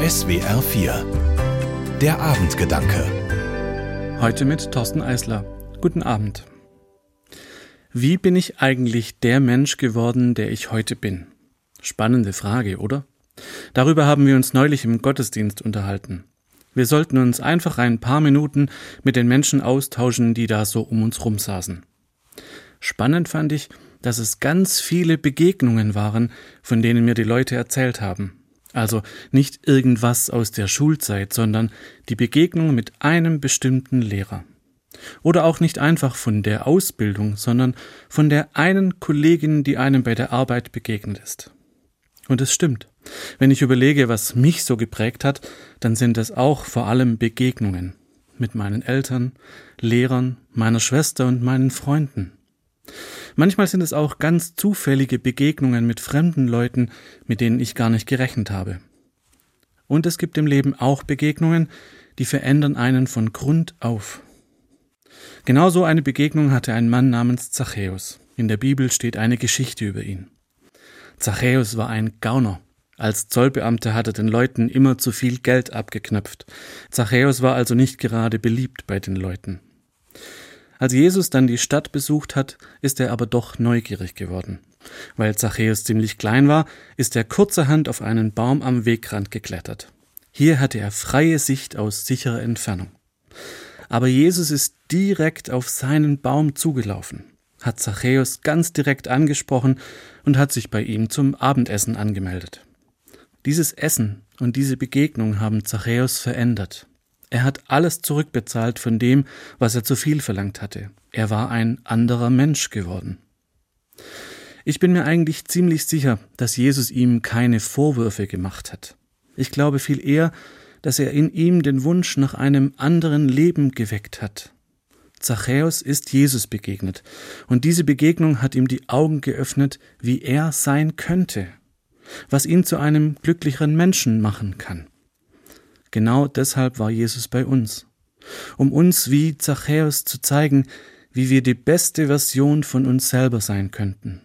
SWR 4 Der Abendgedanke Heute mit Thorsten Eisler. Guten Abend. Wie bin ich eigentlich der Mensch geworden, der ich heute bin? Spannende Frage, oder? Darüber haben wir uns neulich im Gottesdienst unterhalten. Wir sollten uns einfach ein paar Minuten mit den Menschen austauschen, die da so um uns rum saßen. Spannend fand ich, dass es ganz viele Begegnungen waren, von denen mir die Leute erzählt haben. Also nicht irgendwas aus der Schulzeit, sondern die Begegnung mit einem bestimmten Lehrer. Oder auch nicht einfach von der Ausbildung, sondern von der einen Kollegin, die einem bei der Arbeit begegnet ist. Und es stimmt. Wenn ich überlege, was mich so geprägt hat, dann sind es auch vor allem Begegnungen mit meinen Eltern, Lehrern, meiner Schwester und meinen Freunden. Manchmal sind es auch ganz zufällige Begegnungen mit fremden Leuten, mit denen ich gar nicht gerechnet habe. Und es gibt im Leben auch Begegnungen, die verändern einen von Grund auf. Genauso eine Begegnung hatte ein Mann namens Zachäus. In der Bibel steht eine Geschichte über ihn. Zachäus war ein Gauner. Als Zollbeamter hat er den Leuten immer zu viel Geld abgeknöpft. Zachäus war also nicht gerade beliebt bei den Leuten. Als Jesus dann die Stadt besucht hat, ist er aber doch neugierig geworden. Weil Zachäus ziemlich klein war, ist er kurzerhand auf einen Baum am Wegrand geklettert. Hier hatte er freie Sicht aus sicherer Entfernung. Aber Jesus ist direkt auf seinen Baum zugelaufen, hat Zachäus ganz direkt angesprochen und hat sich bei ihm zum Abendessen angemeldet. Dieses Essen und diese Begegnung haben Zachäus verändert. Er hat alles zurückbezahlt von dem, was er zu viel verlangt hatte. Er war ein anderer Mensch geworden. Ich bin mir eigentlich ziemlich sicher, dass Jesus ihm keine Vorwürfe gemacht hat. Ich glaube viel eher, dass er in ihm den Wunsch nach einem anderen Leben geweckt hat. Zachäus ist Jesus begegnet, und diese Begegnung hat ihm die Augen geöffnet, wie er sein könnte, was ihn zu einem glücklicheren Menschen machen kann. Genau deshalb war Jesus bei uns, um uns wie Zachäus zu zeigen, wie wir die beste Version von uns selber sein könnten.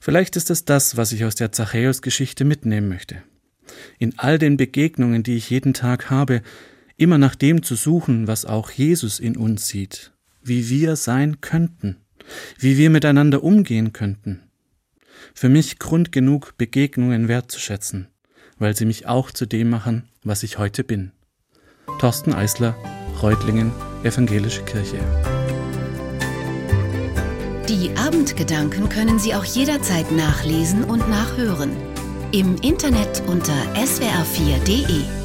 Vielleicht ist es das, was ich aus der Zachäus-Geschichte mitnehmen möchte. In all den Begegnungen, die ich jeden Tag habe, immer nach dem zu suchen, was auch Jesus in uns sieht, wie wir sein könnten, wie wir miteinander umgehen könnten. Für mich Grund genug, Begegnungen wertzuschätzen, weil sie mich auch zu dem machen, was ich heute bin. Thorsten Eisler, Reutlingen, Evangelische Kirche. Die Abendgedanken können Sie auch jederzeit nachlesen und nachhören. Im Internet unter swr4.de.